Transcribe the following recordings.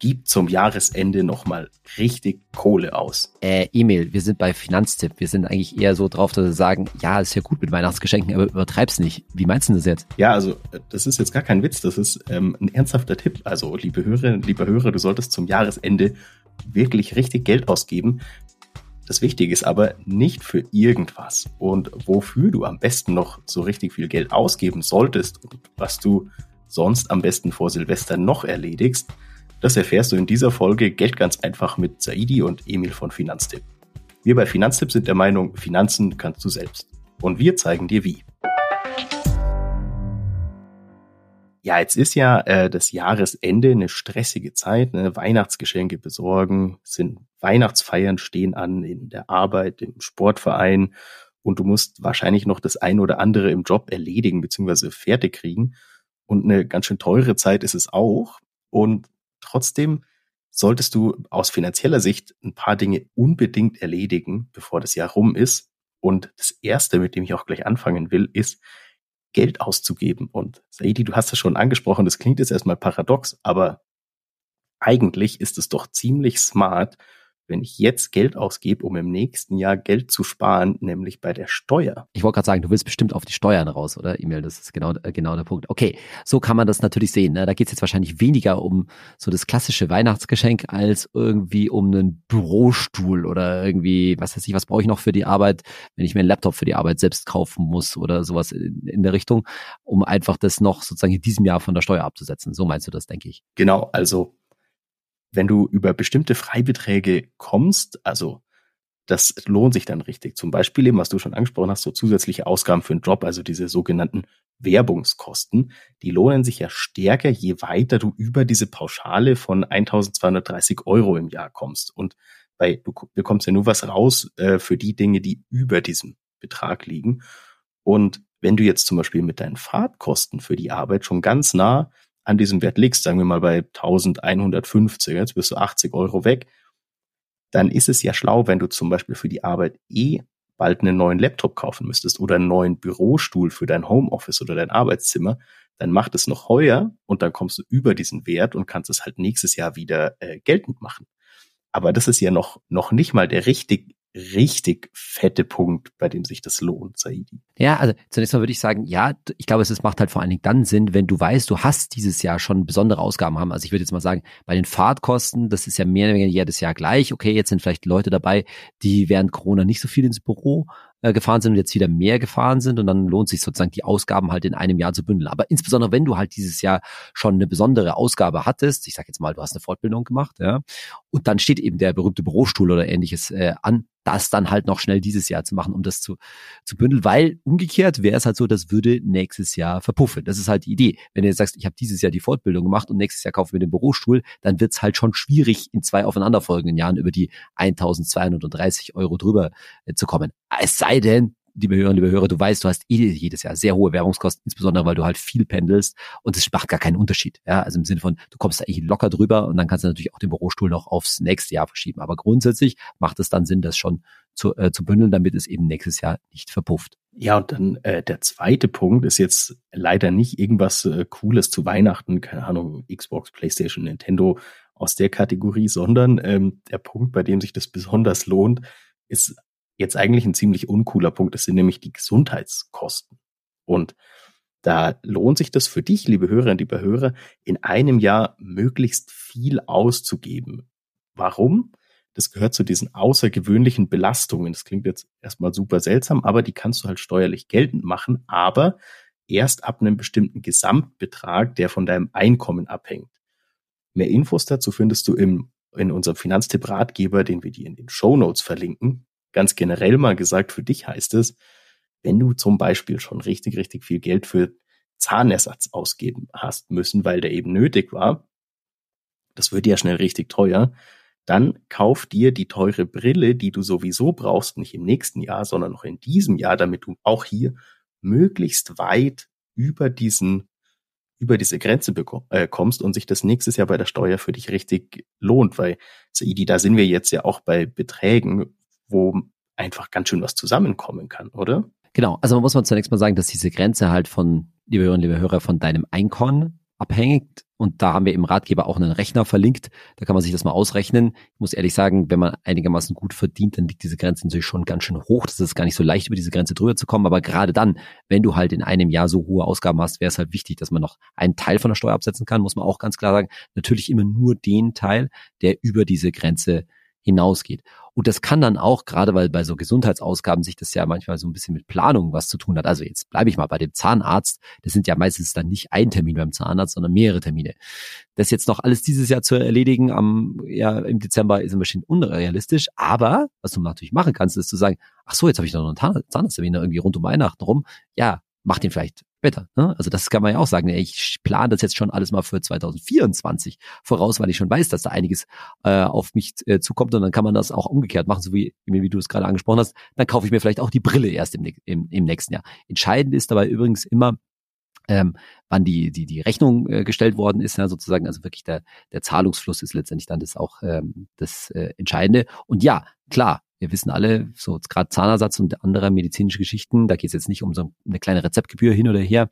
gib zum Jahresende nochmal richtig Kohle aus. Äh, Emil, wir sind bei Finanztipp. Wir sind eigentlich eher so drauf, dass wir sagen, ja, ist ja gut mit Weihnachtsgeschenken, aber übertreib's nicht. Wie meinst du das jetzt? Ja, also das ist jetzt gar kein Witz, das ist ähm, ein ernsthafter Tipp. Also, liebe Hörerinnen, liebe Hörer, du solltest zum Jahresende wirklich richtig Geld ausgeben. Das Wichtige ist aber nicht für irgendwas. Und wofür du am besten noch so richtig viel Geld ausgeben solltest und was du sonst am besten vor Silvester noch erledigst, das erfährst du in dieser Folge Geld ganz einfach mit Saidi und Emil von Finanztipp. Wir bei Finanztipp sind der Meinung, Finanzen kannst du selbst. Und wir zeigen dir wie. Ja, jetzt ist ja äh, das Jahresende eine stressige Zeit. Ne? Weihnachtsgeschenke besorgen, sind Weihnachtsfeiern stehen an in der Arbeit, im Sportverein und du musst wahrscheinlich noch das ein oder andere im Job erledigen bzw. fertig kriegen. Und eine ganz schön teure Zeit ist es auch. Und Trotzdem solltest du aus finanzieller Sicht ein paar Dinge unbedingt erledigen, bevor das Jahr rum ist. Und das erste, mit dem ich auch gleich anfangen will, ist Geld auszugeben. Und Saidi, du hast es schon angesprochen, das klingt jetzt erstmal paradox, aber eigentlich ist es doch ziemlich smart, wenn ich jetzt Geld ausgebe, um im nächsten Jahr Geld zu sparen, nämlich bei der Steuer. Ich wollte gerade sagen, du willst bestimmt auf die Steuern raus, oder? E-Mail, das ist genau, äh, genau der Punkt. Okay, so kann man das natürlich sehen. Ne? Da geht es jetzt wahrscheinlich weniger um so das klassische Weihnachtsgeschenk als irgendwie um einen Bürostuhl oder irgendwie, was weiß ich, was brauche ich noch für die Arbeit, wenn ich mir einen Laptop für die Arbeit selbst kaufen muss oder sowas in, in der Richtung, um einfach das noch sozusagen in diesem Jahr von der Steuer abzusetzen. So meinst du das, denke ich. Genau, also wenn du über bestimmte Freibeträge kommst, also das lohnt sich dann richtig. Zum Beispiel eben, was du schon angesprochen hast, so zusätzliche Ausgaben für einen Job, also diese sogenannten Werbungskosten, die lohnen sich ja stärker, je weiter du über diese Pauschale von 1230 Euro im Jahr kommst. Und bei, du bekommst ja nur was raus äh, für die Dinge, die über diesem Betrag liegen. Und wenn du jetzt zum Beispiel mit deinen Fahrtkosten für die Arbeit schon ganz nah an diesem Wert liegst, sagen wir mal bei 1150, jetzt bist du 80 Euro weg, dann ist es ja schlau, wenn du zum Beispiel für die Arbeit eh bald einen neuen Laptop kaufen müsstest oder einen neuen Bürostuhl für dein Homeoffice oder dein Arbeitszimmer, dann macht es noch heuer und dann kommst du über diesen Wert und kannst es halt nächstes Jahr wieder äh, geltend machen. Aber das ist ja noch, noch nicht mal der richtig richtig fette Punkt, bei dem sich das lohnt, Saidi. Ja, also zunächst mal würde ich sagen, ja, ich glaube, es macht halt vor allen Dingen dann Sinn, wenn du weißt, du hast dieses Jahr schon besondere Ausgaben haben. Also ich würde jetzt mal sagen, bei den Fahrtkosten, das ist ja mehr oder weniger jedes Jahr gleich. Okay, jetzt sind vielleicht Leute dabei, die während Corona nicht so viel ins Büro äh, gefahren sind und jetzt wieder mehr gefahren sind und dann lohnt sich sozusagen die Ausgaben halt in einem Jahr zu bündeln. Aber insbesondere wenn du halt dieses Jahr schon eine besondere Ausgabe hattest, ich sage jetzt mal, du hast eine Fortbildung gemacht, ja, und dann steht eben der berühmte Bürostuhl oder ähnliches äh, an, das dann halt noch schnell dieses Jahr zu machen, um das zu, zu bündeln, weil umgekehrt wäre es halt so, das würde nächstes Jahr verpuffen. Das ist halt die Idee. Wenn du jetzt sagst, ich habe dieses Jahr die Fortbildung gemacht und nächstes Jahr kaufen wir den Bürostuhl, dann wird es halt schon schwierig, in zwei aufeinanderfolgenden Jahren über die 1230 Euro drüber äh, zu kommen. Es sei denn, liebe Hörer, liebe Hörer, du weißt, du hast eh jedes Jahr sehr hohe Werbungskosten, insbesondere weil du halt viel pendelst und es macht gar keinen Unterschied. Ja, also im Sinne von, du kommst da eigentlich locker drüber und dann kannst du natürlich auch den Bürostuhl noch aufs nächste Jahr verschieben. Aber grundsätzlich macht es dann Sinn, das schon zu, äh, zu bündeln, damit es eben nächstes Jahr nicht verpufft. Ja, und dann äh, der zweite Punkt ist jetzt leider nicht irgendwas äh, Cooles zu Weihnachten, keine Ahnung, Xbox, PlayStation, Nintendo aus der Kategorie, sondern ähm, der Punkt, bei dem sich das besonders lohnt, ist jetzt eigentlich ein ziemlich uncooler Punkt. Das sind nämlich die Gesundheitskosten. Und da lohnt sich das für dich, liebe Hörerinnen, liebe Hörer, in einem Jahr möglichst viel auszugeben. Warum? Das gehört zu diesen außergewöhnlichen Belastungen. Das klingt jetzt erstmal super seltsam, aber die kannst du halt steuerlich geltend machen, aber erst ab einem bestimmten Gesamtbetrag, der von deinem Einkommen abhängt. Mehr Infos dazu findest du im, in unserem Finanztipp-Ratgeber, den wir dir in den Show Notes verlinken ganz generell mal gesagt, für dich heißt es, wenn du zum Beispiel schon richtig, richtig viel Geld für Zahnersatz ausgeben hast müssen, weil der eben nötig war, das wird ja schnell richtig teuer, dann kauf dir die teure Brille, die du sowieso brauchst, nicht im nächsten Jahr, sondern noch in diesem Jahr, damit du auch hier möglichst weit über diesen über diese Grenze äh, kommst und sich das nächstes Jahr bei der Steuer für dich richtig lohnt, weil Saidi, da sind wir jetzt ja auch bei Beträgen, wo einfach ganz schön was zusammenkommen kann, oder? Genau, also man muss man zunächst mal sagen, dass diese Grenze halt von, liebe Hörerinnen, liebe Hörer, von deinem Einkommen abhängig. Und da haben wir im Ratgeber auch einen Rechner verlinkt. Da kann man sich das mal ausrechnen. Ich muss ehrlich sagen, wenn man einigermaßen gut verdient, dann liegt diese Grenze natürlich schon ganz schön hoch. Das ist gar nicht so leicht, über diese Grenze drüber zu kommen. Aber gerade dann, wenn du halt in einem Jahr so hohe Ausgaben hast, wäre es halt wichtig, dass man noch einen Teil von der Steuer absetzen kann, muss man auch ganz klar sagen. Natürlich immer nur den Teil, der über diese Grenze hinausgeht. Und das kann dann auch, gerade weil bei so Gesundheitsausgaben sich das ja manchmal so ein bisschen mit Planung was zu tun hat. Also jetzt bleibe ich mal bei dem Zahnarzt. Das sind ja meistens dann nicht ein Termin beim Zahnarzt, sondern mehrere Termine. Das jetzt noch alles dieses Jahr zu erledigen am, ja, im Dezember ist ein bisschen unrealistisch. Aber was du natürlich machen kannst, ist zu sagen, ach so, jetzt habe ich noch einen Zahnarzttermin irgendwie rund um Weihnachten rum. Ja, mach den vielleicht später. Ne? Also das kann man ja auch sagen. Ich plane das jetzt schon alles mal für 2024 voraus, weil ich schon weiß, dass da einiges äh, auf mich äh, zukommt und dann kann man das auch umgekehrt machen, so wie, wie du es gerade angesprochen hast. Dann kaufe ich mir vielleicht auch die Brille erst im, im, im nächsten Jahr. Entscheidend ist dabei übrigens immer, ähm, wann die, die, die Rechnung äh, gestellt worden ist, ja, sozusagen, also wirklich der, der Zahlungsfluss ist letztendlich dann das auch ähm, das äh, Entscheidende. Und ja, klar, wir wissen alle, so gerade Zahnersatz und andere medizinische Geschichten, da geht es jetzt nicht um so eine kleine Rezeptgebühr hin oder her.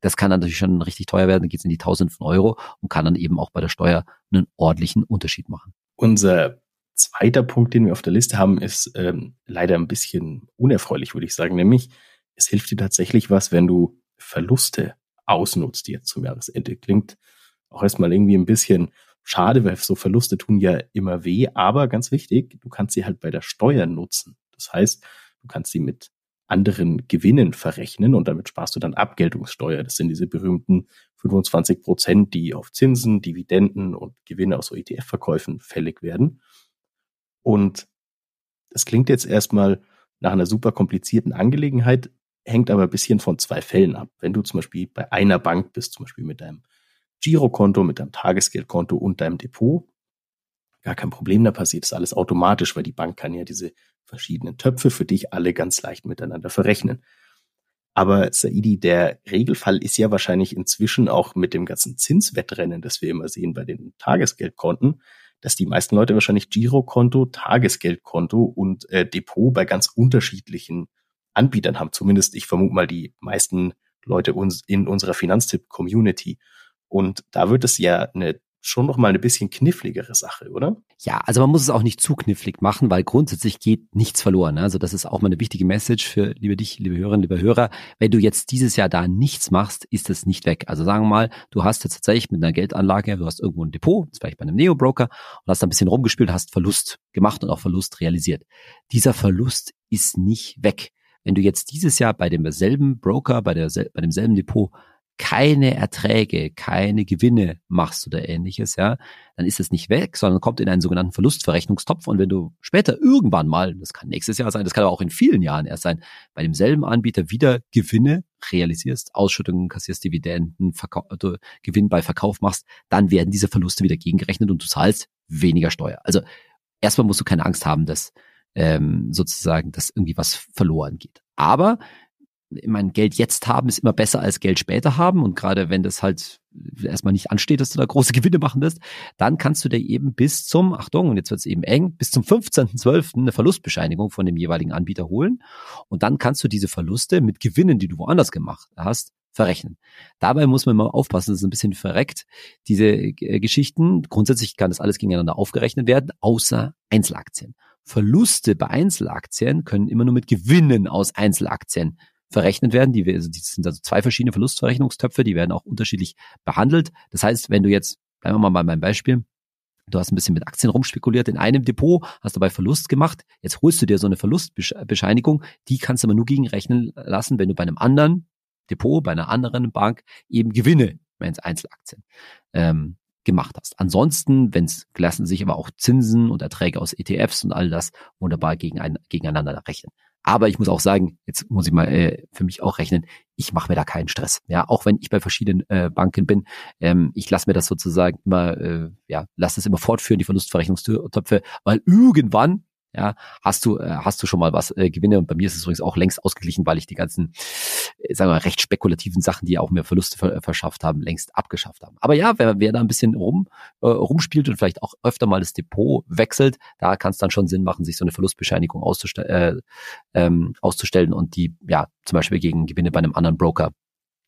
Das kann dann natürlich schon richtig teuer werden, da geht es in die Tausend von Euro und kann dann eben auch bei der Steuer einen ordentlichen Unterschied machen. Unser zweiter Punkt, den wir auf der Liste haben, ist ähm, leider ein bisschen unerfreulich, würde ich sagen. Nämlich, es hilft dir tatsächlich was, wenn du Verluste ausnutzt jetzt zum Jahresende. Klingt auch erstmal irgendwie ein bisschen schade, weil so Verluste tun ja immer weh, aber ganz wichtig, du kannst sie halt bei der Steuer nutzen. Das heißt, du kannst sie mit anderen Gewinnen verrechnen und damit sparst du dann Abgeltungssteuer. Das sind diese berühmten 25 Prozent, die auf Zinsen, Dividenden und Gewinne aus ETF-Verkäufen fällig werden. Und das klingt jetzt erstmal nach einer super komplizierten Angelegenheit, hängt aber ein bisschen von zwei Fällen ab. Wenn du zum Beispiel bei einer Bank bist, zum Beispiel mit deinem Girokonto, mit deinem Tagesgeldkonto und deinem Depot. Gar kein Problem, da passiert das alles automatisch, weil die Bank kann ja diese verschiedenen Töpfe für dich alle ganz leicht miteinander verrechnen. Aber Saidi, der Regelfall ist ja wahrscheinlich inzwischen auch mit dem ganzen Zinswettrennen, das wir immer sehen bei den Tagesgeldkonten, dass die meisten Leute wahrscheinlich Girokonto, Tagesgeldkonto und äh, Depot bei ganz unterschiedlichen Anbietern haben. Zumindest, ich vermute mal, die meisten Leute uns in unserer Finanztipp-Community. Und da wird es ja eine schon noch mal eine bisschen kniffligere Sache, oder? Ja, also man muss es auch nicht zu knifflig machen, weil grundsätzlich geht nichts verloren. Also das ist auch mal eine wichtige Message für liebe dich, liebe Hörerinnen, liebe Hörer. Wenn du jetzt dieses Jahr da nichts machst, ist es nicht weg. Also sagen wir mal, du hast jetzt tatsächlich mit einer Geldanlage, du hast irgendwo ein Depot, vielleicht bei einem Neo-Broker und hast da ein bisschen rumgespielt, hast Verlust gemacht und auch Verlust realisiert. Dieser Verlust ist nicht weg. Wenn du jetzt dieses Jahr bei demselben Broker, bei, der, bei demselben Depot keine Erträge, keine Gewinne machst oder ähnliches, ja, dann ist es nicht weg, sondern kommt in einen sogenannten Verlustverrechnungstopf. Und wenn du später irgendwann mal, das kann nächstes Jahr sein, das kann aber auch in vielen Jahren erst sein, bei demselben Anbieter wieder Gewinne realisierst, Ausschüttungen kassierst, Dividenden, Verkau also Gewinn bei Verkauf machst, dann werden diese Verluste wieder gegengerechnet und du zahlst weniger Steuer. Also erstmal musst du keine Angst haben, dass ähm, sozusagen, dass irgendwie was verloren geht. Aber mein Geld jetzt haben ist immer besser als Geld später haben. Und gerade wenn das halt erstmal nicht ansteht, dass du da große Gewinne machen wirst, dann kannst du dir eben bis zum, Achtung, und jetzt wird es eben eng, bis zum 15.12. eine Verlustbescheinigung von dem jeweiligen Anbieter holen. Und dann kannst du diese Verluste mit Gewinnen, die du woanders gemacht hast, verrechnen. Dabei muss man mal aufpassen, das ist ein bisschen verreckt, diese äh, Geschichten. Grundsätzlich kann das alles gegeneinander aufgerechnet werden, außer Einzelaktien. Verluste bei Einzelaktien können immer nur mit Gewinnen aus Einzelaktien verrechnet werden. Die, also die sind also zwei verschiedene Verlustverrechnungstöpfe, die werden auch unterschiedlich behandelt. Das heißt, wenn du jetzt, bleiben wir mal bei meinem Beispiel, du hast ein bisschen mit Aktien rumspekuliert in einem Depot, hast dabei Verlust gemacht, jetzt holst du dir so eine Verlustbescheinigung, die kannst du aber nur gegenrechnen lassen, wenn du bei einem anderen Depot, bei einer anderen Bank eben Gewinne, wenn es Einzelaktien, ähm, gemacht hast. Ansonsten, wenn es lassen sich aber auch Zinsen und Erträge aus ETFs und all das wunderbar gegen ein, gegeneinander rechnen. Aber ich muss auch sagen, jetzt muss ich mal äh, für mich auch rechnen, ich mache mir da keinen Stress. Ja, auch wenn ich bei verschiedenen äh, Banken bin, ähm, ich lasse mir das sozusagen immer, äh, ja, lasse es immer fortführen, die Verlustverrechnungstöpfe, weil irgendwann ja, hast du, äh, hast du schon mal was äh, Gewinne? Und bei mir ist es übrigens auch längst ausgeglichen, weil ich die ganzen, äh, sagen wir mal, recht spekulativen Sachen, die auch mir Verluste ver verschafft haben, längst abgeschafft haben. Aber ja, wer, wer da ein bisschen rum, äh, rumspielt und vielleicht auch öfter mal das Depot wechselt, da kann es dann schon Sinn machen, sich so eine Verlustbescheinigung auszustell äh, ähm, auszustellen und die, ja, zum Beispiel gegen Gewinne bei einem anderen Broker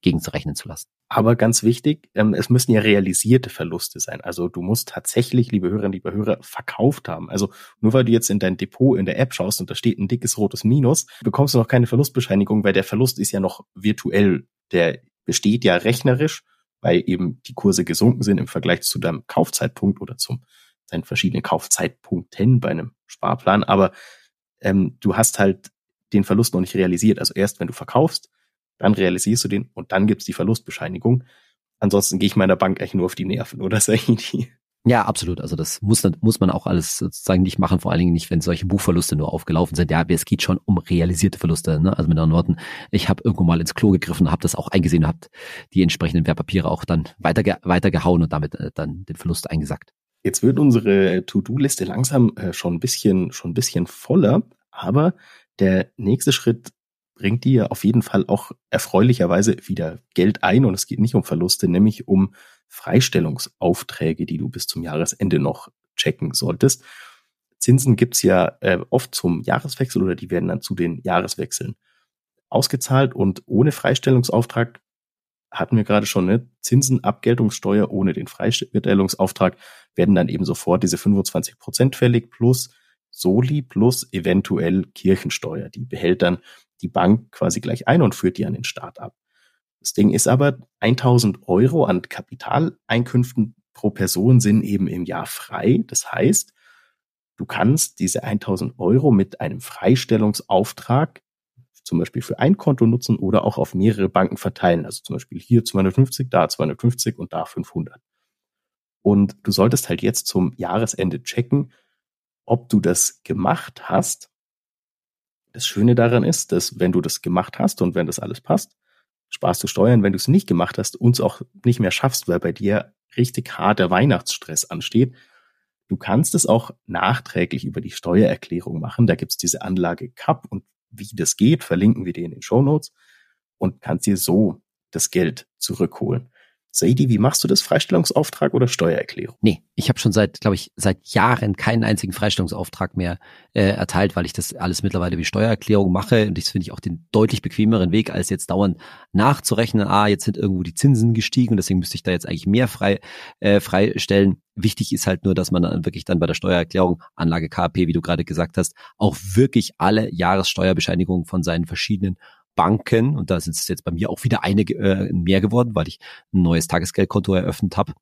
gegenzurechnen zu lassen. Aber ganz wichtig, ähm, es müssen ja realisierte Verluste sein. Also du musst tatsächlich, liebe Hörerinnen, liebe Hörer, verkauft haben. Also nur weil du jetzt in dein Depot in der App schaust und da steht ein dickes rotes Minus, bekommst du noch keine Verlustbescheinigung, weil der Verlust ist ja noch virtuell. Der besteht ja rechnerisch, weil eben die Kurse gesunken sind im Vergleich zu deinem Kaufzeitpunkt oder zum deinen verschiedenen Kaufzeitpunkten bei einem Sparplan. Aber ähm, du hast halt den Verlust noch nicht realisiert. Also erst wenn du verkaufst, dann realisierst du den und dann gibt's die Verlustbescheinigung. Ansonsten gehe ich meiner Bank eigentlich nur auf die Nerven, oder die? Ja, absolut. Also das muss, muss man auch alles sozusagen nicht machen, vor allen Dingen nicht, wenn solche Buchverluste nur aufgelaufen sind. Ja, es geht schon um realisierte Verluste. Ne? Also mit anderen Worten, ich habe irgendwo mal ins Klo gegriffen, habe das auch eingesehen, habe die entsprechenden Wertpapiere auch dann weiterge weitergehauen und damit äh, dann den Verlust eingesackt. Jetzt wird unsere To-Do-Liste langsam äh, schon ein bisschen, schon ein bisschen voller, aber der nächste Schritt bringt dir auf jeden Fall auch erfreulicherweise wieder Geld ein und es geht nicht um Verluste, nämlich um Freistellungsaufträge, die du bis zum Jahresende noch checken solltest. Zinsen gibt's ja äh, oft zum Jahreswechsel oder die werden dann zu den Jahreswechseln ausgezahlt und ohne Freistellungsauftrag hatten wir gerade schon, ne? Zinsen, Abgeltungssteuer ohne den Freistellungsauftrag werden dann eben sofort diese 25 Prozent fällig plus Soli plus eventuell Kirchensteuer. Die behält dann die Bank quasi gleich ein und führt die an den Staat ab. Das Ding ist aber, 1000 Euro an Kapitaleinkünften pro Person sind eben im Jahr frei. Das heißt, du kannst diese 1000 Euro mit einem Freistellungsauftrag zum Beispiel für ein Konto nutzen oder auch auf mehrere Banken verteilen. Also zum Beispiel hier 250, da 250 und da 500. Und du solltest halt jetzt zum Jahresende checken, ob du das gemacht hast. Das Schöne daran ist, dass wenn du das gemacht hast und wenn das alles passt, sparst du Steuern. Wenn du es nicht gemacht hast, uns auch nicht mehr schaffst, weil bei dir richtig harter Weihnachtsstress ansteht, du kannst es auch nachträglich über die Steuererklärung machen. Da gibt's diese Anlage CAP und wie das geht, verlinken wir dir in den Show Notes und kannst dir so das Geld zurückholen. Saidi, wie machst du das? Freistellungsauftrag oder Steuererklärung? Nee, ich habe schon seit, glaube ich, seit Jahren keinen einzigen Freistellungsauftrag mehr äh, erteilt, weil ich das alles mittlerweile wie Steuererklärung mache. Und das finde ich auch den deutlich bequemeren Weg, als jetzt dauernd nachzurechnen, ah, jetzt sind irgendwo die Zinsen gestiegen, deswegen müsste ich da jetzt eigentlich mehr frei äh, freistellen. Wichtig ist halt nur, dass man dann wirklich dann bei der Steuererklärung, Anlage KP, wie du gerade gesagt hast, auch wirklich alle Jahressteuerbescheinigungen von seinen verschiedenen Banken, und da sind es jetzt bei mir auch wieder eine äh, mehr geworden, weil ich ein neues Tagesgeldkonto eröffnet habe,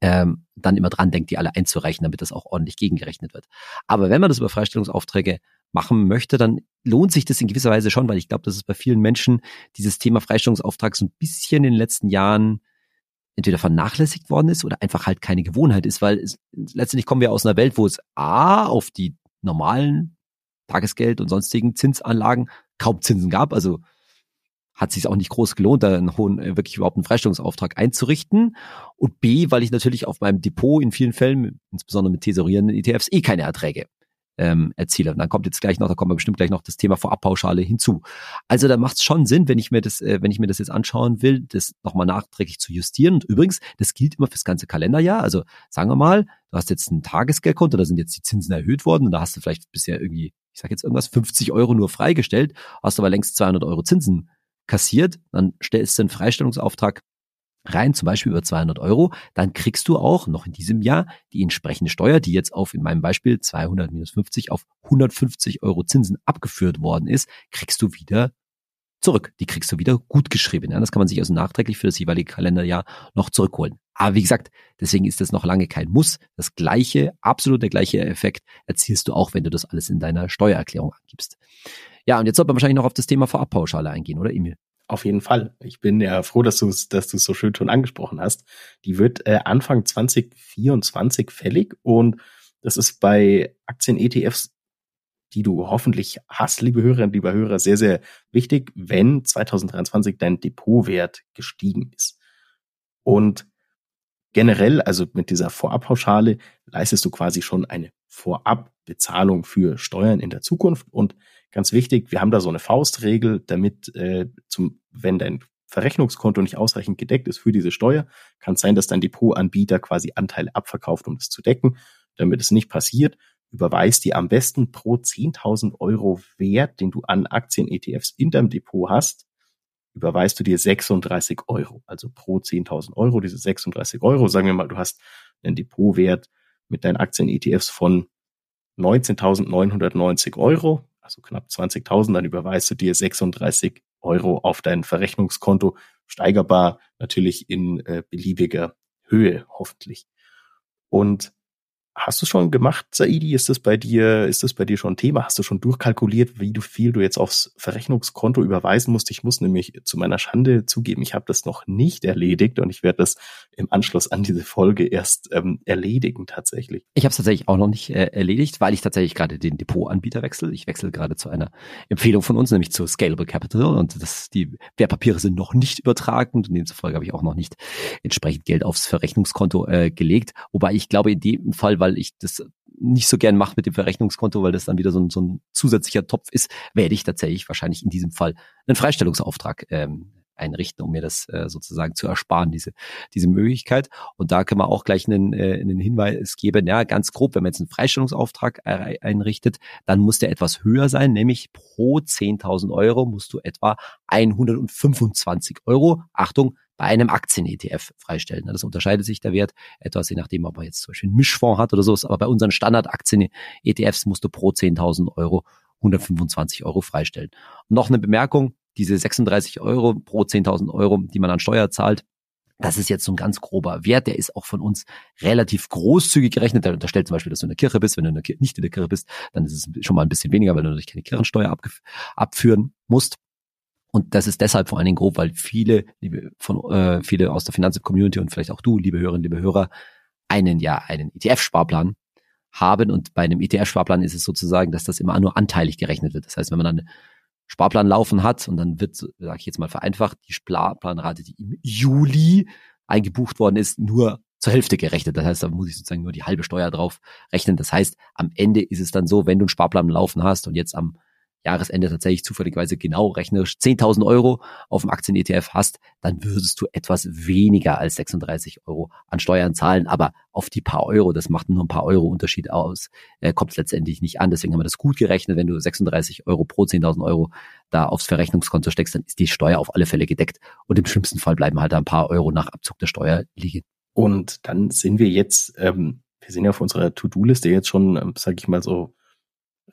ähm, dann immer dran denkt, die alle einzureichen, damit das auch ordentlich gegengerechnet wird. Aber wenn man das über Freistellungsaufträge machen möchte, dann lohnt sich das in gewisser Weise schon, weil ich glaube, dass es bei vielen Menschen dieses Thema Freistellungsauftrag so ein bisschen in den letzten Jahren entweder vernachlässigt worden ist oder einfach halt keine Gewohnheit ist, weil es, letztendlich kommen wir aus einer Welt, wo es A auf die normalen Tagesgeld und sonstigen Zinsanlagen kaum Zinsen gab. Also hat sich auch nicht groß gelohnt, da einen hohen, äh, wirklich überhaupt einen Freistellungsauftrag einzurichten. Und B, weil ich natürlich auf meinem Depot in vielen Fällen, insbesondere mit tesorierenden ETFs, eh keine Erträge ähm, erziele. Und dann kommt jetzt gleich noch, da kommen wir bestimmt gleich noch das Thema Vorabpauschale hinzu. Also da macht es schon Sinn, wenn ich mir das, äh, wenn ich mir das jetzt anschauen will, das nochmal nachträglich zu justieren. Und übrigens, das gilt immer fürs ganze Kalenderjahr. Also sagen wir mal, du hast jetzt ein Tagesgeldkonto, da sind jetzt die Zinsen erhöht worden und da hast du vielleicht bisher irgendwie, ich sage jetzt irgendwas, 50 Euro nur freigestellt, hast aber längst 200 Euro Zinsen kassiert, dann stellst du einen Freistellungsauftrag rein, zum Beispiel über 200 Euro, dann kriegst du auch noch in diesem Jahr die entsprechende Steuer, die jetzt auf, in meinem Beispiel 200 minus 50 auf 150 Euro Zinsen abgeführt worden ist, kriegst du wieder zurück. Die kriegst du wieder gut geschrieben. Ja, das kann man sich also nachträglich für das jeweilige Kalenderjahr noch zurückholen. Aber wie gesagt, deswegen ist das noch lange kein Muss. Das gleiche, absolut der gleiche Effekt erzielst du auch, wenn du das alles in deiner Steuererklärung angibst. Ja, und jetzt sollte man wahrscheinlich noch auf das Thema Vorabpauschale eingehen, oder Emil? Auf jeden Fall. Ich bin ja froh, dass du es dass so schön schon angesprochen hast. Die wird äh, Anfang 2024 fällig und das ist bei Aktien-ETFs, die du hoffentlich hast, liebe Hörerinnen, lieber Hörer, sehr, sehr wichtig, wenn 2023 dein Depotwert gestiegen ist. Und generell, also mit dieser Vorabpauschale, leistest du quasi schon eine Vorabbezahlung für Steuern in der Zukunft und Ganz wichtig, wir haben da so eine Faustregel, damit äh, zum, wenn dein Verrechnungskonto nicht ausreichend gedeckt ist für diese Steuer, kann es sein, dass dein Depotanbieter quasi Anteile abverkauft, um das zu decken. Damit es nicht passiert, überweist dir am besten pro 10.000 Euro Wert, den du an Aktien-ETFs in deinem Depot hast, überweist du dir 36 Euro. Also pro 10.000 Euro diese 36 Euro. Sagen wir mal, du hast einen Depotwert mit deinen Aktien-ETFs von 19.990 Euro, also knapp 20.000, dann überweist du dir 36 Euro auf dein Verrechnungskonto, steigerbar natürlich in äh, beliebiger Höhe hoffentlich. Und Hast du schon gemacht, Saidi? Ist das bei dir, ist das bei dir schon ein Thema? Hast du schon durchkalkuliert, wie du viel du jetzt aufs Verrechnungskonto überweisen musst? Ich muss nämlich zu meiner Schande zugeben, ich habe das noch nicht erledigt und ich werde das im Anschluss an diese Folge erst ähm, erledigen tatsächlich. Ich habe es tatsächlich auch noch nicht äh, erledigt, weil ich tatsächlich gerade den Depotanbieter wechsle. Ich wechsle gerade zu einer Empfehlung von uns, nämlich zu Scalable Capital und das, die Wertpapiere sind noch nicht übertragen und demzufolge habe ich auch noch nicht entsprechend Geld aufs Verrechnungskonto äh, gelegt. Wobei ich glaube, in dem Fall, weil weil ich das nicht so gern mache mit dem Verrechnungskonto, weil das dann wieder so ein, so ein zusätzlicher Topf ist, werde ich tatsächlich wahrscheinlich in diesem Fall einen Freistellungsauftrag ähm, einrichten, um mir das äh, sozusagen zu ersparen, diese, diese Möglichkeit. Und da können wir auch gleich einen, äh, einen Hinweis geben, ja, ganz grob, wenn man jetzt einen Freistellungsauftrag einrichtet, dann muss der etwas höher sein, nämlich pro 10.000 Euro musst du etwa 125 Euro, Achtung, bei einem Aktien-ETF freistellen. Das unterscheidet sich der Wert etwas, je nachdem, ob man jetzt zum Beispiel einen Mischfonds hat oder so. Aber bei unseren Standard-Aktien-ETFs musst du pro 10.000 Euro 125 Euro freistellen. Und noch eine Bemerkung, diese 36 Euro pro 10.000 Euro, die man an Steuer zahlt, das ist jetzt so ein ganz grober Wert, der ist auch von uns relativ großzügig gerechnet. Der unterstellt zum Beispiel, dass du in der Kirche bist. Wenn du in der nicht in der Kirche bist, dann ist es schon mal ein bisschen weniger, weil du natürlich keine Kirchensteuer abführen musst. Und das ist deshalb vor allen Dingen grob, weil viele, liebe, von, äh, viele aus der Finanz-Community und vielleicht auch du, liebe Hörerinnen, liebe Hörer, einen ja einen ETF-Sparplan haben. Und bei einem ETF-Sparplan ist es sozusagen, dass das immer nur anteilig gerechnet wird. Das heißt, wenn man dann einen Sparplan laufen hat und dann wird, sage ich jetzt mal vereinfacht, die Sparplanrate, die im Juli eingebucht worden ist, nur zur Hälfte gerechnet. Das heißt, da muss ich sozusagen nur die halbe Steuer drauf rechnen. Das heißt, am Ende ist es dann so, wenn du einen Sparplan laufen hast und jetzt am Jahresende tatsächlich zufälligerweise genau rechnerisch 10.000 Euro auf dem Aktien-ETF hast, dann würdest du etwas weniger als 36 Euro an Steuern zahlen. Aber auf die paar Euro, das macht nur ein paar Euro Unterschied aus, äh, kommt es letztendlich nicht an. Deswegen haben wir das gut gerechnet. Wenn du 36 Euro pro 10.000 Euro da aufs Verrechnungskonto steckst, dann ist die Steuer auf alle Fälle gedeckt. Und im schlimmsten Fall bleiben halt ein paar Euro nach Abzug der Steuer liegen. Und dann sind wir jetzt, ähm, wir sind ja auf unserer To-Do-Liste jetzt schon, ähm, sage ich mal so,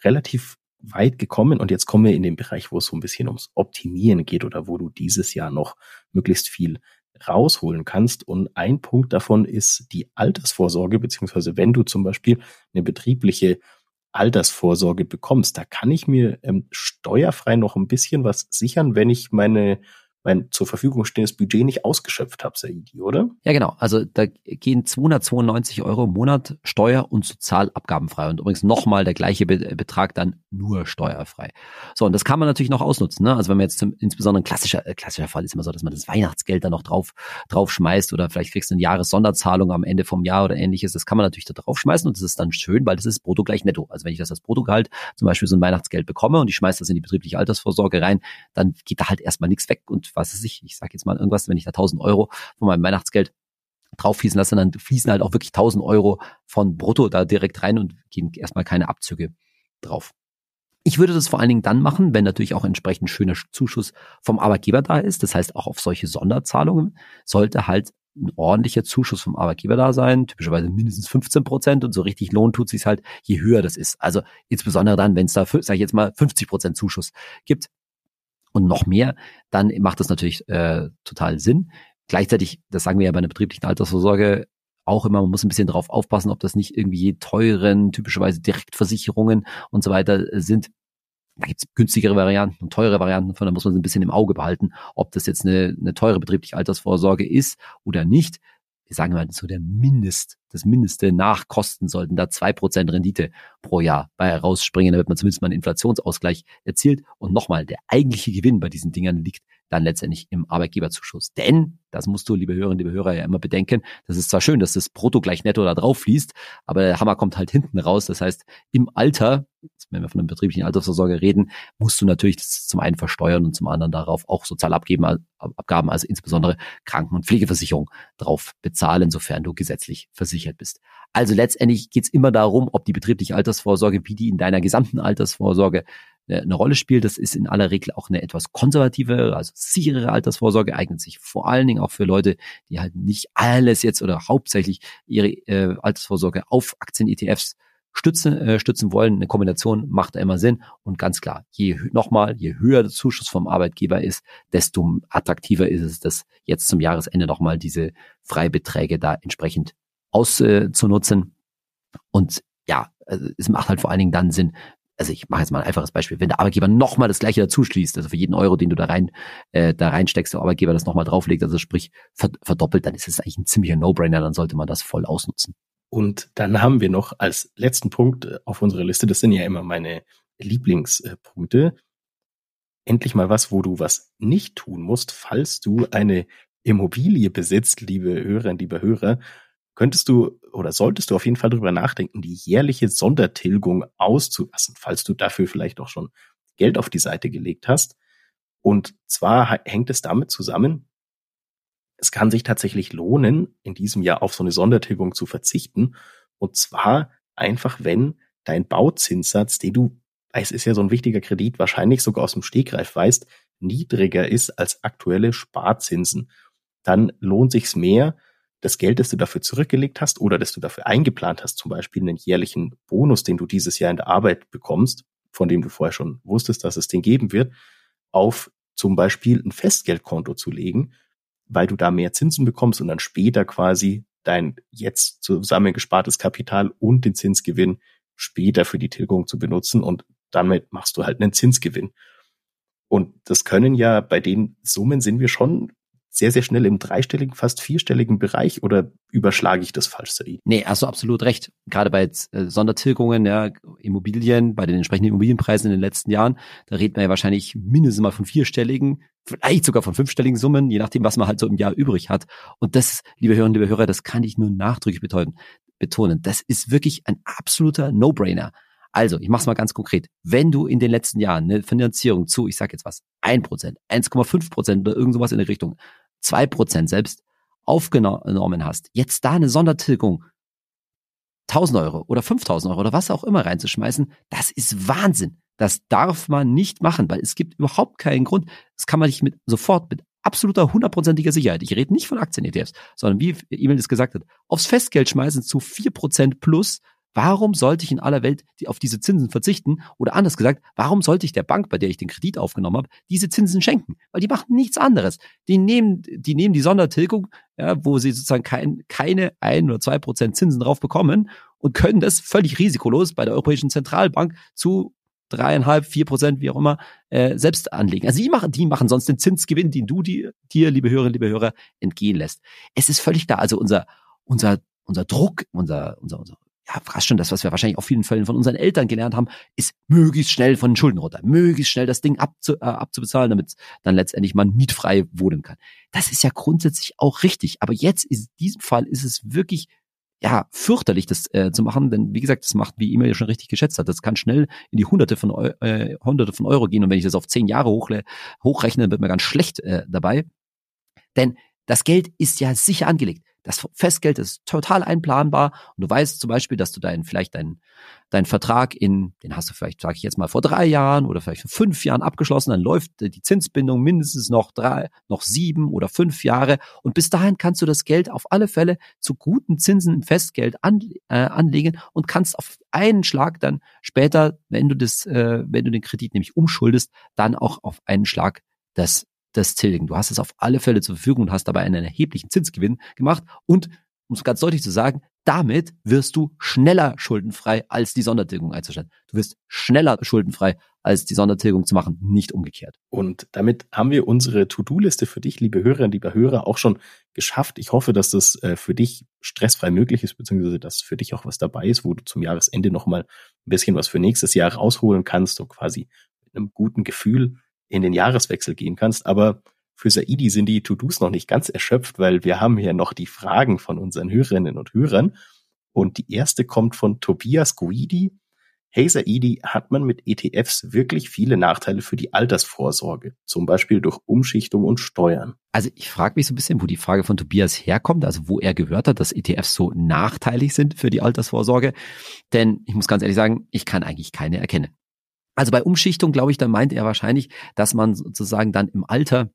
relativ weit gekommen und jetzt kommen wir in den Bereich, wo es so ein bisschen ums Optimieren geht oder wo du dieses Jahr noch möglichst viel rausholen kannst. Und ein Punkt davon ist die Altersvorsorge, beziehungsweise wenn du zum Beispiel eine betriebliche Altersvorsorge bekommst, da kann ich mir ähm, steuerfrei noch ein bisschen was sichern, wenn ich meine mein zur Verfügung stehendes Budget nicht ausgeschöpft habe, Saidi, oder? Ja, genau. Also da gehen 292 Euro im Monat Steuer- und Sozialabgabenfrei. Und übrigens nochmal der gleiche Betrag dann nur steuerfrei. So, und das kann man natürlich noch ausnutzen. Ne? Also wenn man jetzt zum, insbesondere ein klassischer, äh, klassischer Fall ist immer so, dass man das Weihnachtsgeld dann noch drauf, drauf schmeißt oder vielleicht kriegst du eine Jahressonderzahlung am Ende vom Jahr oder ähnliches. Das kann man natürlich da drauf schmeißen und das ist dann schön, weil das ist brutto gleich netto. Also wenn ich das als Bruttogehalt zum Beispiel so ein Weihnachtsgeld bekomme und ich schmeiße das in die betriebliche Altersvorsorge rein, dann geht da halt erstmal nichts weg und was ist ich, ich sage jetzt mal irgendwas, wenn ich da 1000 Euro von meinem Weihnachtsgeld drauf lasse, dann fließen halt auch wirklich 1000 Euro von Brutto da direkt rein und gehen erstmal keine Abzüge drauf. Ich würde das vor allen Dingen dann machen, wenn natürlich auch entsprechend schöner Zuschuss vom Arbeitgeber da ist. Das heißt, auch auf solche Sonderzahlungen sollte halt ein ordentlicher Zuschuss vom Arbeitgeber da sein, typischerweise mindestens 15 Prozent und so richtig Lohn tut sich halt, je höher das ist. Also insbesondere dann, wenn es da, sage ich jetzt mal, 50 Prozent Zuschuss gibt, und noch mehr, dann macht das natürlich äh, total Sinn. Gleichzeitig, das sagen wir ja bei einer betrieblichen Altersvorsorge auch immer, man muss ein bisschen drauf aufpassen, ob das nicht irgendwie teuren, typischerweise Direktversicherungen und so weiter sind. Da gibt's günstigere Varianten und teure Varianten von, da muss man ein bisschen im Auge behalten, ob das jetzt eine, eine teure betriebliche Altersvorsorge ist oder nicht wir sagen mal so der Mindest, das Mindeste nach Kosten sollten da zwei Prozent Rendite pro Jahr bei herausspringen, damit man zumindest mal einen Inflationsausgleich erzielt. Und nochmal, der eigentliche Gewinn bei diesen Dingern liegt dann letztendlich im Arbeitgeberzuschuss. Denn, das musst du, liebe Hörerinnen, liebe Hörer, ja immer bedenken, das ist zwar schön, dass das Brutto gleich netto da drauf fließt, aber der Hammer kommt halt hinten raus. Das heißt, im Alter, wenn wir von einem betrieblichen Altersvorsorge reden, musst du natürlich zum einen versteuern und zum anderen darauf auch Sozialabgaben, Abgaben, also insbesondere Kranken- und Pflegeversicherung drauf bezahlen, sofern du gesetzlich versichert bist. Also letztendlich geht's immer darum, ob die betriebliche Altersvorsorge wie die in deiner gesamten Altersvorsorge äh, eine Rolle spielt. Das ist in aller Regel auch eine etwas konservative, also sichere Altersvorsorge, eignet sich vor allen Dingen auch für Leute, die halt nicht alles jetzt oder hauptsächlich ihre äh, Altersvorsorge auf Aktien-ETFs stützen, äh, stützen wollen. Eine Kombination macht immer Sinn. Und ganz klar, je nochmal, je höher der Zuschuss vom Arbeitgeber ist, desto attraktiver ist es, das jetzt zum Jahresende nochmal diese Freibeträge da entsprechend auszunutzen. Äh, und ja, also es macht halt vor allen Dingen dann Sinn, also ich mache jetzt mal ein einfaches Beispiel, wenn der Arbeitgeber nochmal das gleiche dazu schließt, also für jeden Euro, den du da rein, äh, da reinsteckst, der Arbeitgeber das nochmal drauflegt, also sprich verdoppelt, dann ist es eigentlich ein ziemlicher No-Brainer, dann sollte man das voll ausnutzen. Und dann haben wir noch als letzten Punkt äh, auf unserer Liste, das sind ja immer meine Lieblingspunkte, endlich mal was, wo du was nicht tun musst, falls du eine Immobilie besitzt, liebe Hörerinnen, liebe Hörer, könntest du oder solltest du auf jeden Fall darüber nachdenken, die jährliche Sondertilgung auszulassen, falls du dafür vielleicht auch schon Geld auf die Seite gelegt hast. Und zwar hängt es damit zusammen, es kann sich tatsächlich lohnen, in diesem Jahr auf so eine Sondertilgung zu verzichten. Und zwar einfach, wenn dein Bauzinssatz, den du, es ist ja so ein wichtiger Kredit, wahrscheinlich sogar aus dem Stegreif weißt, niedriger ist als aktuelle Sparzinsen. Dann lohnt sich's mehr, das Geld, das du dafür zurückgelegt hast oder das du dafür eingeplant hast, zum Beispiel einen jährlichen Bonus, den du dieses Jahr in der Arbeit bekommst, von dem du vorher schon wusstest, dass es den geben wird, auf zum Beispiel ein Festgeldkonto zu legen weil du da mehr Zinsen bekommst und dann später quasi dein jetzt zusammengespartes Kapital und den Zinsgewinn später für die Tilgung zu benutzen und damit machst du halt einen Zinsgewinn. Und das können ja bei den Summen sind wir schon sehr, sehr schnell im dreistelligen, fast vierstelligen Bereich oder überschlage ich das falsch, Said? Nee, hast du absolut recht. Gerade bei äh, Sondertilgungen, ja, Immobilien, bei den entsprechenden Immobilienpreisen in den letzten Jahren, da redet man ja wahrscheinlich mindestens mal von vierstelligen, vielleicht sogar von fünfstelligen Summen, je nachdem, was man halt so im Jahr übrig hat. Und das, liebe Hörerinnen, liebe Hörer, das kann ich nur nachdrücklich betonen. betonen. Das ist wirklich ein absoluter No-Brainer. Also, ich mache es mal ganz konkret. Wenn du in den letzten Jahren eine Finanzierung zu, ich sage jetzt was, 1%, 1,5% oder irgend sowas in der Richtung zwei Prozent selbst aufgenommen hast, jetzt da eine Sondertilgung 1000 Euro oder 5000 Euro oder was auch immer reinzuschmeißen, das ist Wahnsinn. Das darf man nicht machen, weil es gibt überhaupt keinen Grund. Das kann man nicht mit sofort mit absoluter hundertprozentiger Sicherheit. Ich rede nicht von Aktien-ETFs, sondern wie Emil es gesagt hat, aufs Festgeld schmeißen zu vier Prozent plus Warum sollte ich in aller Welt auf diese Zinsen verzichten? Oder anders gesagt, warum sollte ich der Bank, bei der ich den Kredit aufgenommen habe, diese Zinsen schenken? Weil die machen nichts anderes. Die nehmen, die nehmen die Sondertilgung, ja, wo sie sozusagen kein, keine ein oder zwei Prozent Zinsen drauf bekommen und können das völlig risikolos bei der Europäischen Zentralbank zu dreieinhalb, vier Prozent, wie auch immer, äh, selbst anlegen. Also die machen, die machen sonst den Zinsgewinn, den du dir, dir, liebe Hörerinnen, liebe Hörer, entgehen lässt. Es ist völlig da. Also unser, unser, unser Druck, unser, unser, unser ja, fast schon das, was wir wahrscheinlich auf vielen Fällen von unseren Eltern gelernt haben, ist möglichst schnell von den Schulden runter, möglichst schnell das Ding abzu, äh, abzubezahlen, damit dann letztendlich man mietfrei wohnen kann. Das ist ja grundsätzlich auch richtig, aber jetzt in diesem Fall ist es wirklich ja fürchterlich, das äh, zu machen, denn wie gesagt, das macht, wie E-Mail ja schon richtig geschätzt hat, das kann schnell in die Hunderte von, Eu äh, Hunderte von Euro gehen und wenn ich das auf zehn Jahre hochle, hochrechne, wird mir ganz schlecht äh, dabei, denn das Geld ist ja sicher angelegt. Das Festgeld ist total einplanbar. Und du weißt zum Beispiel, dass du deinen vielleicht deinen deinen Vertrag in, den hast du vielleicht, sage ich jetzt mal, vor drei Jahren oder vielleicht vor fünf Jahren abgeschlossen, dann läuft die Zinsbindung mindestens noch drei, noch sieben oder fünf Jahre. Und bis dahin kannst du das Geld auf alle Fälle zu guten Zinsen im Festgeld an, äh, anlegen und kannst auf einen Schlag dann später, wenn du das, äh, wenn du den Kredit nämlich umschuldest, dann auch auf einen Schlag das das tilgen. Du hast es auf alle Fälle zur Verfügung und hast dabei einen erheblichen Zinsgewinn gemacht und um es ganz deutlich zu sagen, damit wirst du schneller schuldenfrei als die Sondertilgung einzustellen. Du wirst schneller schuldenfrei als die Sondertilgung zu machen, nicht umgekehrt. Und damit haben wir unsere To-Do-Liste für dich, liebe Hörerinnen, liebe Hörer, auch schon geschafft. Ich hoffe, dass das äh, für dich stressfrei möglich ist, beziehungsweise dass für dich auch was dabei ist, wo du zum Jahresende nochmal ein bisschen was für nächstes Jahr rausholen kannst und quasi mit einem guten Gefühl in den Jahreswechsel gehen kannst. Aber für Saidi sind die To-Dos noch nicht ganz erschöpft, weil wir haben hier noch die Fragen von unseren Hörerinnen und Hörern. Und die erste kommt von Tobias Guidi. Hey Saidi, hat man mit ETFs wirklich viele Nachteile für die Altersvorsorge, zum Beispiel durch Umschichtung und Steuern? Also ich frage mich so ein bisschen, wo die Frage von Tobias herkommt, also wo er gehört hat, dass ETFs so nachteilig sind für die Altersvorsorge. Denn ich muss ganz ehrlich sagen, ich kann eigentlich keine erkennen. Also bei Umschichtung, glaube ich, da meint er wahrscheinlich, dass man sozusagen dann im Alter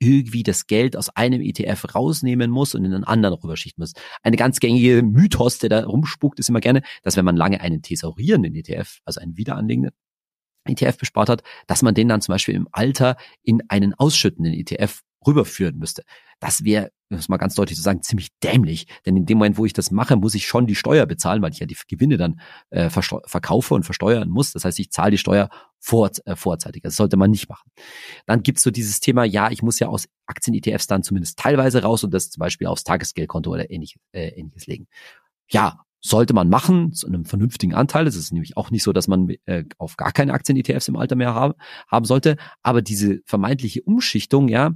irgendwie das Geld aus einem ETF rausnehmen muss und in einen anderen rüberschichten muss. Eine ganz gängige Mythos, der da rumspukt, ist immer gerne, dass wenn man lange einen thesaurierenden ETF, also einen wiederanlegenden ETF bespart hat, dass man den dann zum Beispiel im Alter in einen ausschüttenden ETF rüberführen müsste. Das wäre, muss mal ganz deutlich zu sagen, ziemlich dämlich. Denn in dem Moment, wo ich das mache, muss ich schon die Steuer bezahlen, weil ich ja die Gewinne dann äh, verkaufe und versteuern muss. Das heißt, ich zahle die Steuer vor, äh, vorzeitig. Das sollte man nicht machen. Dann gibt's so dieses Thema, ja, ich muss ja aus Aktien-ETFs dann zumindest teilweise raus und das zum Beispiel aufs Tagesgeldkonto oder ähnliches, äh, ähnliches legen. Ja, sollte man machen, zu einem vernünftigen Anteil. Es ist nämlich auch nicht so, dass man äh, auf gar keine Aktien-ETFs im Alter mehr haben, haben sollte. Aber diese vermeintliche Umschichtung, ja,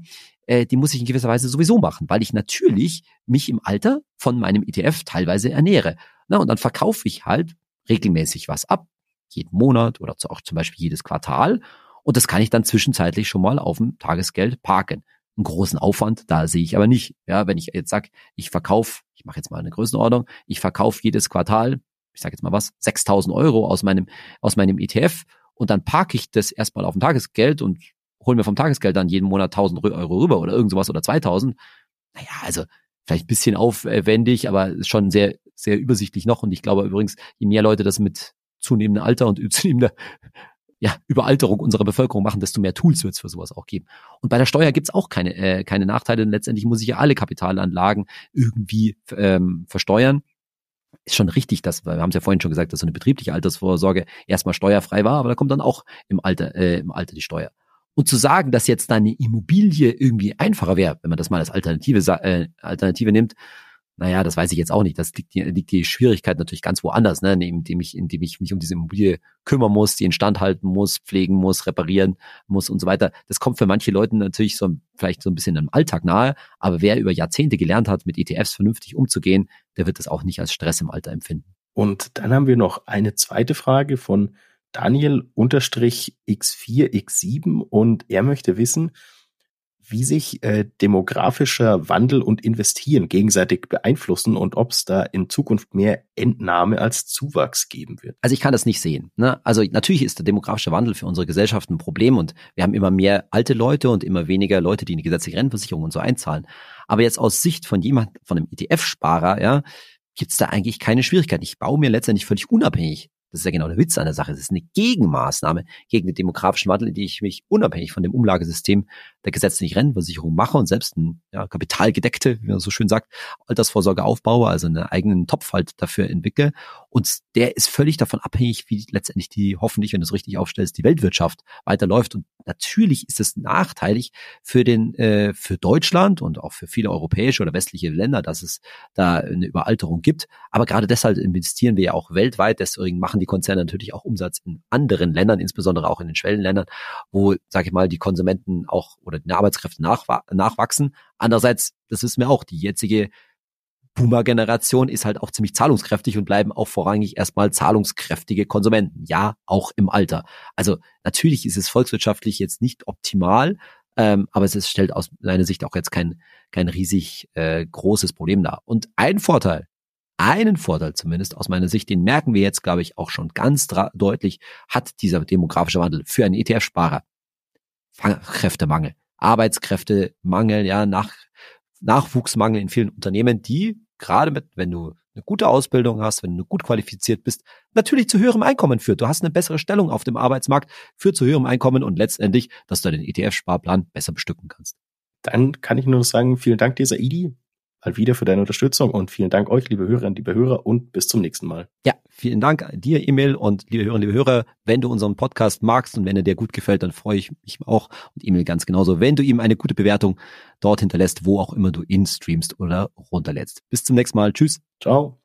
äh, die muss ich in gewisser Weise sowieso machen, weil ich natürlich mich im Alter von meinem ETF teilweise ernähre. Na, und dann verkaufe ich halt regelmäßig was ab, jeden Monat oder auch zum Beispiel jedes Quartal. Und das kann ich dann zwischenzeitlich schon mal auf dem Tagesgeld parken einen großen Aufwand, da sehe ich aber nicht. Ja, wenn ich jetzt sage, ich verkaufe, ich mache jetzt mal eine Größenordnung, ich verkaufe jedes Quartal, ich sage jetzt mal was, 6.000 Euro aus meinem aus meinem ETF und dann parke ich das erstmal auf dem Tagesgeld und hole mir vom Tagesgeld dann jeden Monat 1.000 Euro rüber oder irgend sowas oder 2.000. Naja, also vielleicht ein bisschen aufwendig, aber schon sehr sehr übersichtlich noch und ich glaube übrigens, je mehr Leute das mit zunehmendem Alter und zunehmender ja, Überalterung unserer Bevölkerung machen, desto mehr Tools wird es für sowas auch geben. Und bei der Steuer gibt's auch keine, äh, keine Nachteile, denn letztendlich muss ich ja alle Kapitalanlagen irgendwie ähm, versteuern. Ist schon richtig, dass, wir haben es ja vorhin schon gesagt, dass so eine betriebliche Altersvorsorge erstmal steuerfrei war, aber da kommt dann auch im Alter, äh, im Alter die Steuer. Und zu sagen, dass jetzt deine Immobilie irgendwie einfacher wäre, wenn man das mal als Alternative, äh, Alternative nimmt, naja, das weiß ich jetzt auch nicht. Das liegt, liegt die Schwierigkeit natürlich ganz woanders, ne? indem ich, indem ich mich um diese Immobilie kümmern muss, die instand halten muss, pflegen muss, reparieren muss und so weiter. Das kommt für manche Leute natürlich so vielleicht so ein bisschen im Alltag nahe, aber wer über Jahrzehnte gelernt hat, mit ETFs vernünftig umzugehen, der wird das auch nicht als Stress im Alter empfinden. Und dann haben wir noch eine zweite Frage von Daniel unterstrich X4X7 und er möchte wissen, wie sich äh, demografischer Wandel und Investieren gegenseitig beeinflussen und ob es da in Zukunft mehr Entnahme als Zuwachs geben wird. Also ich kann das nicht sehen. Ne? Also natürlich ist der demografische Wandel für unsere Gesellschaft ein Problem und wir haben immer mehr alte Leute und immer weniger Leute, die in die gesetzliche Rentenversicherung und so einzahlen. Aber jetzt aus Sicht von jemand, von einem ETF-Sparer, ja, gibt es da eigentlich keine Schwierigkeit. Ich baue mir letztendlich völlig unabhängig das ist ja genau der Witz an der Sache. Es ist eine Gegenmaßnahme gegen den demografischen Wandel, in die ich mich unabhängig von dem Umlagesystem der gesetzlichen Rentenversicherung mache und selbst ein ja, kapitalgedeckte, wie man so schön sagt, Altersvorsorge aufbaue, also einen eigenen Topf halt dafür entwickle. Und der ist völlig davon abhängig, wie letztendlich die, hoffentlich, wenn du es richtig aufstellst, die Weltwirtschaft weiterläuft. Und natürlich ist es nachteilig für den, äh, für Deutschland und auch für viele europäische oder westliche Länder, dass es da eine Überalterung gibt. Aber gerade deshalb investieren wir ja auch weltweit, deswegen machen die Konzerne natürlich auch Umsatz in anderen Ländern, insbesondere auch in den Schwellenländern, wo, sage ich mal, die Konsumenten auch oder die Arbeitskräfte nachwachsen. Andererseits, das wissen wir auch, die jetzige Boomer-Generation ist halt auch ziemlich zahlungskräftig und bleiben auch vorrangig erstmal zahlungskräftige Konsumenten. Ja, auch im Alter. Also natürlich ist es volkswirtschaftlich jetzt nicht optimal, ähm, aber es ist, stellt aus meiner Sicht auch jetzt kein, kein riesig äh, großes Problem dar. Und ein Vorteil, einen Vorteil zumindest aus meiner Sicht, den merken wir jetzt, glaube ich, auch schon ganz deutlich, hat dieser demografische Wandel für einen ETF-Sparer. Fachkräftemangel, Arbeitskräftemangel, ja, nach, Nachwuchsmangel in vielen Unternehmen, die gerade mit, wenn du eine gute Ausbildung hast, wenn du gut qualifiziert bist, natürlich zu höherem Einkommen führt. Du hast eine bessere Stellung auf dem Arbeitsmarkt, führt zu höherem Einkommen und letztendlich, dass du den ETF-Sparplan besser bestücken kannst. Dann kann ich nur sagen, vielen Dank, dieser Idi mal wieder für deine Unterstützung und vielen Dank euch, liebe Hörerinnen, liebe Hörer und bis zum nächsten Mal. Ja, vielen Dank dir, Emil und liebe Hörerinnen, liebe Hörer. Wenn du unseren Podcast magst und wenn er dir gut gefällt, dann freue ich mich auch und Emil ganz genauso, wenn du ihm eine gute Bewertung dort hinterlässt, wo auch immer du ihn streamst oder runterlädst. Bis zum nächsten Mal. Tschüss. Ciao.